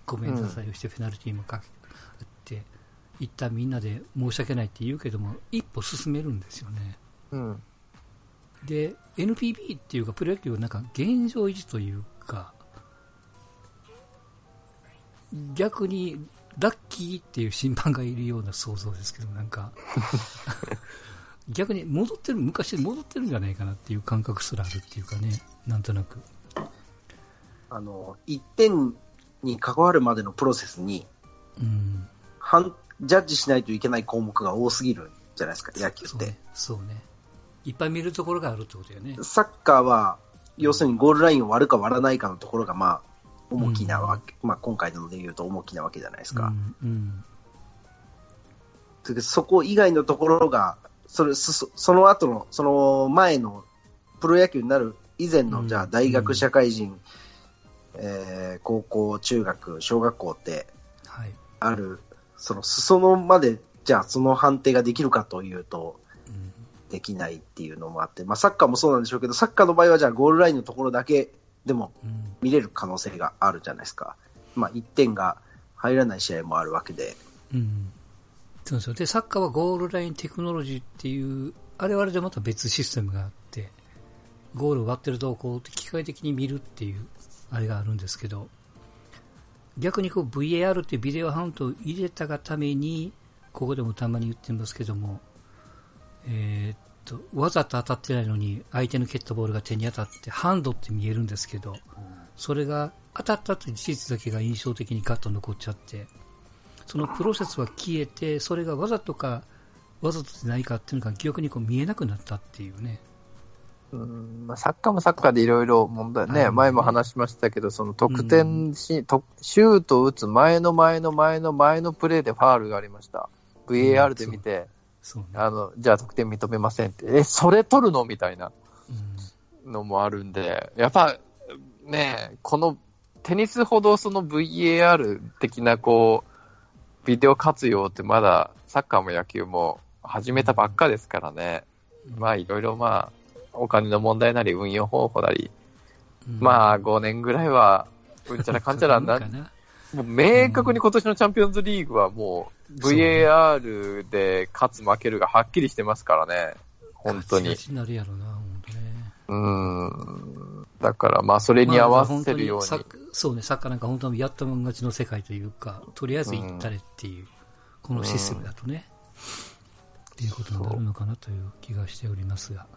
ごめんなさいをしてペナルティーもかけて、一旦みんなで申し訳ないって言うけども一歩進めるんですよね。うん。で NPB っていうかプロ野球はなんか現状維持というか逆にラッキーっていう審判がいるような想像ですけどなんか 逆に戻ってる昔に戻ってるんじゃないかなっていう感覚すらあるっていうかねなんとなくあの、1点に関わるまでのプロセスに、うんジャッジしないといけない項目が多すぎるじゃないですか、野球って。そうね。そうね。いっぱい見るところがあるってことだよね。サッカーは、要するにゴールラインを割るか割らないかのところが、まあ、重きなわけ、まあ今回ので言うと重きなわけじゃないですか。うん。うん。でそこ以外のところが、それ、そその後の、その前のプロ野球になる以前の、うんじゃあ大学、社会人、えー高校、中学、小学校ってはい。ある、その裾野まで、じゃあその判定ができるかというと、うん。できないっていうのもあって、まあサッカーもそうなんでしょうけど、サッカーの場合はじゃあゴールラインのところだけでもうん。見れる可能性があるじゃないですか。まあ1点が入らない試合もあるわけで。うん。そうですよ。で、サッカーはゴールラインテクノロジーっていう、あれはあれでまた別システムがあって、ゴールを割ってるとこう、機械的に見るっていう、あれがあるんですけど、逆にこう VAR っていうビデオハウントを入れたがために、ここでもたまに言ってますけども、えーっと、わざと当たってないのに相手の蹴ったボールが手に当たってハンドって見えるんですけど、それが当たったという事実だけが印象的にガッと残っちゃって、そのプロセスは消えて、それがわざとか、わざとでないかっていうのが記憶にこう見えなくなったっていうね。うんまあ、サッカーもサッカーでいろいろ問題ね、前も話しましたけど、その得点し、とシュートを打つ前の前の前の前のプレーでファールがありました。VAR で見て、そう。ね。あの、じゃあ得点認めませんって、え、それ取るの？みたいな。うん。のもあるんで、やっぱね、このテニスほどその VAR 的なこう、ビデオ活用ってまだサッカーも野球も始めたばっかですからね。まあいろいろまあ、お金の問題なり運用方法なり、うんまあ5年ぐらいは、うんちゃらかんちゃらな。もう明確に今年のチャンピオンズリーグはもう VAR で勝つ負けるがはっきりしてますからね。本当になるやろな、本当ね。うーん。だからまあそれに合わせるように。そうね、サッカーなんか本当にやったもん勝ちの世界というか、とりあえず行ったれっていう、このシステムだとね、っていうことになるのかなという気がしておりますが。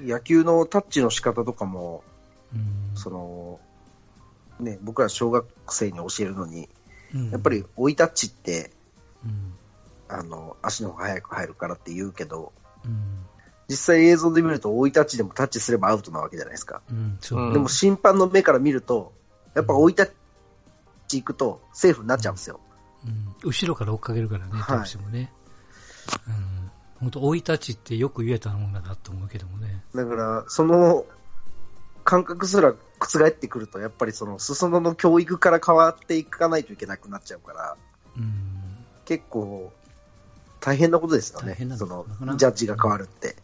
野球のタッチの仕方とかも、うん。その、ね、僕ら小学生に教えるのに、うん。やっぱり追いタッチって、うん。あの、足の方が速く入るからって言うけど、うん実際映像で見ると追いタッチでもタッチすればアウトなわけじゃないですか。うん、そううんでも審判の目から見ると、やっぱ追いタッチ行くとセーフになっちゃうんですよ。うん後ろから追っかけるからね、はいどうしてもね。うん。本当、追い立ちってよく言えたもんだなと思うけどもね。だから、その感覚すら覆ってくると、やっぱりその裾野の教育から変わっていかないといけなくなっちゃうから、うん。結構大変なことですよね大変な。そののかなジャッジが変わるって。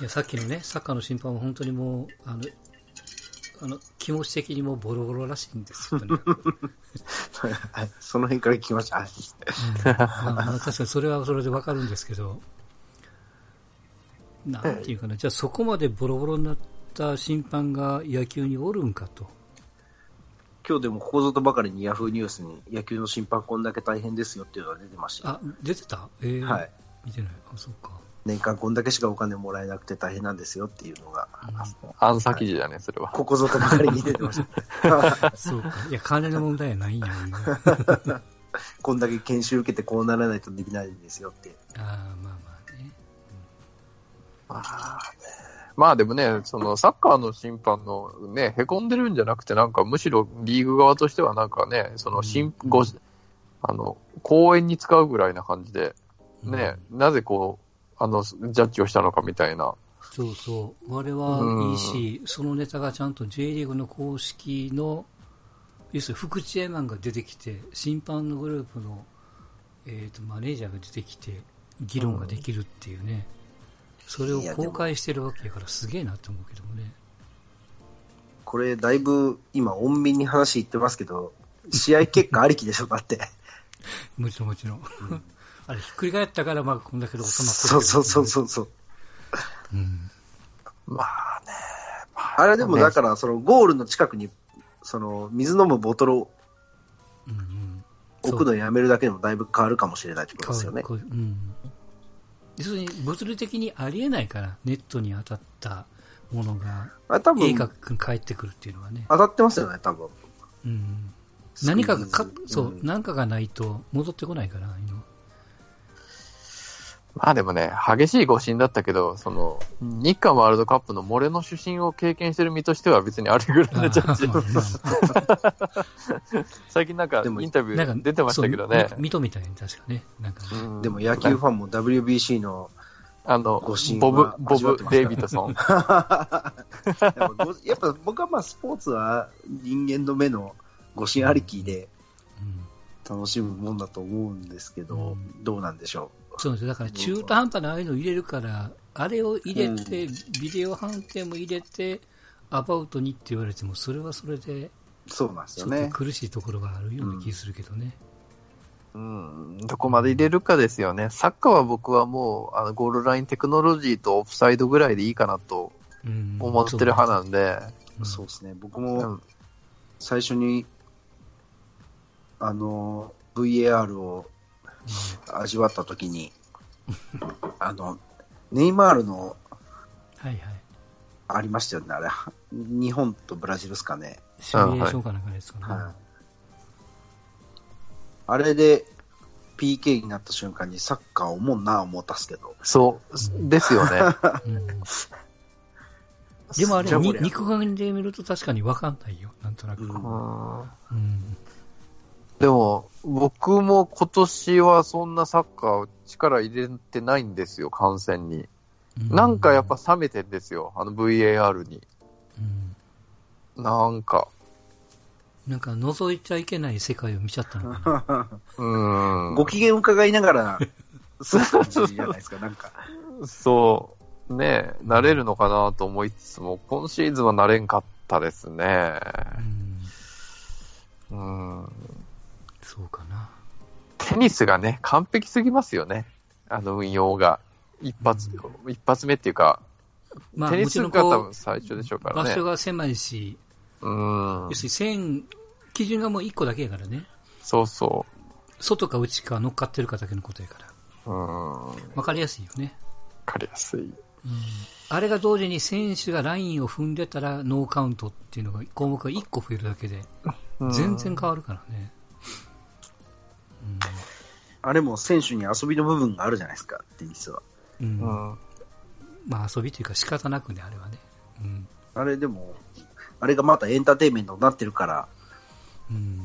いや、さっきのね、サッカーの審判は本当にもう、あの、あの、気持ち的にもうボロボロらしいんですよ、とにかくはいその辺から聞きました。はいうんまあ、まあ確かにそれはそれでわかるんですけど、なんていうかな、じゃあそこまでボロボロになった審判が野球におるんかと。今日でもここぞとばかりにヤフーニュースに野球の審判こんだけ大変ですよっていうのが出てましたよ。あ、出てた？えー、はい。見てない。あ、そうか。年間こんだけしかお金もらえなくて大変なんですよっていうのが、アンサ記事だね、それは。ここぞとばかりに出てました。そうか。いや、金の問題はないんや、今 こんだけ研修受けてこうならないとできないんですよって。ああ、まあまあね。まあでもね、そのサッカーの審判のね、凹んでるんじゃなくて、なんかむしろリーグ側としてはなんかね、その審、うんごあの、公演に使うぐらいな感じで、ね、なぜこう、あの、ジャッジをしたのかみたいな。そうそう。あれはいいし、そのネタがちゃんと J リーグの公式の、要するに副チェアマンが出てきて、審判のグループの、えー、とマネージャーが出てきて、議論ができるっていうね、それを公開してるわけやからすげえなって思うけどもね。これだいぶ今穏便に話言ってますけど、試合結果ありきでしょ、だって。もちろんもちろん。あれ、ひっくり返ったから、まあ、こんだけで収まってそうそうそうそうそう。う。うん。まあね。あれでもだから、そのゴールの近くに、その水飲むボトルを。置くのやめるだけでもだいぶ変わるかもしれないってことですよね。こううん。要するに、物理的にありえないから、ネットに当たったものがあれ多分映画に帰ってくるっていうのはね。当たってますよね、多分。うん。何かがかそうう、ん何かがないと戻ってこないから、ああいうのまあでもね、激しい誤審だったけど、その、日韓ワールドカップの漏れの主審を経験してる身としては別にあれぐらいのジャッジ。最近なんかでもインタビュなんかー出てましたけどね。そうみたよね、確かね。なんか、うん。でも野球ファンも WBC の、あのボブは、ボブデイビッドソン。やっぱ僕はまあスポーツは人間の目の誤審ありきでうん。楽しむもんだと思うんですけど、うん。どうなんでしょそうですだから中途半端なああいうの入れるから、あれを入れて、ビデオ判定も入れて、アバウトにって言われても、それはそれで、う。そうなんですよね。苦しいところがあるような気するけどね。うん、どこまで入れるかですよね。サッカーは僕はもう、あの、ゴールラインテクノロジーとオフサイドぐらいでいいかなとうん思ってる派なんで、うんそうですね。僕うもん、最初に、あの、VAR を味わったときに、あの、ネイマールのはいはい。ありましたよね、あれ。日本とブラジルですかね。シミュレーションかなんかですかね。はい。あれで PK になった瞬間にサッカー思うな思ったっすけど。そう、ですよね。うんでもあれ、肉眼で見ると確かに分かんないよ、なんとなく。うんでも、僕も今年はそんなサッカー力入れてないんですよ、観戦に。うんなんかやっぱ冷めてんですよ、あの VAR に。うんなんか。なんか覗いちゃいけない世界を見ちゃったのかな。うん。ご機嫌伺いながら、そういう感じじゃないですか、なんか。そう、ねえ、慣れるのかなと思いつつも、今シーズンは慣れんかったですね。うんうん。そうかな。テニスがね、完璧すぎますよね。あの運用が。一発、一発目っていうか、まあ、テニスが多こ分最初でしょうう、からね場所。が狭いし、うん要。するに線、基準がもう1個だけやからね。そうそ外か内か乗っかってるかだけのことやから。う。うん。わわかりやすいよね。かりやすい。あれが同時に選手がラインを踏んでたらノーカウントっていうのが項目が1個増えるだけでうん全然変わるからね。あれも選手に遊びの部分があるじゃないですか、テニスは。うん。まあ遊びというか仕方なくね、あれはね。うん。あれでも、あれがまたエンターテインメントになってるから、うん。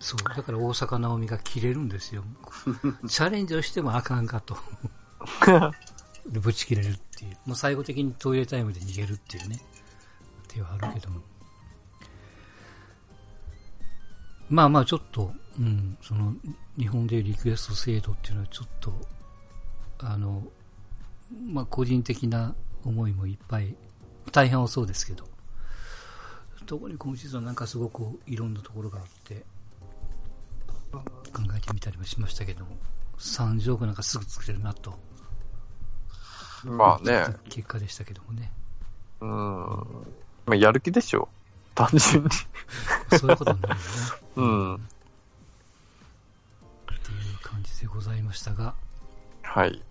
そう。だから大阪なおみが切れるんですよ。チャレンジをしてもあかんかと。で、ぶち切れるっていう。もう最後的にトイレタイムで逃げるっていうね。手はあるけども。まあまあちょっと、うん、その、日本でリクエスト制度っていうのはちょっと、あの、まあ個人的な思いもいっぱい、大変はそうですけど、特に今シーズンはなんかすごくいろんなところがあって、考えてみたりもしましたけども、30億なんかすぐ作れるなと、まあね。結果でしたけどもね。うん。まあ、やる気でしょ。単純に。そういうことになるよね。うん。っていう感じでございましたが、はい。